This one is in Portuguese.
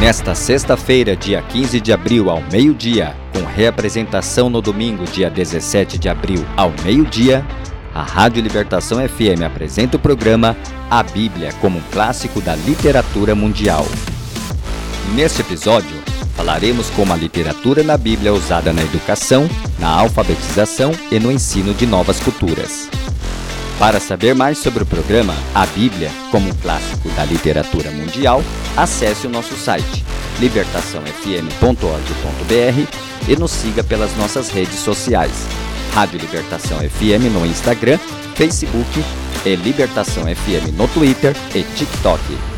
Nesta sexta-feira, dia 15 de abril, ao meio-dia, com reapresentação no domingo, dia 17 de abril, ao meio-dia, a Rádio Libertação FM apresenta o programa A Bíblia como um clássico da literatura mundial. Neste episódio, falaremos como a literatura na Bíblia é usada na educação, na alfabetização e no ensino de novas culturas. Para saber mais sobre o programa A Bíblia como um clássico da literatura mundial, acesse o nosso site libertaçãofm.org.br e nos siga pelas nossas redes sociais. Rádio Libertação FM no Instagram, Facebook e Libertação FM no Twitter e TikTok.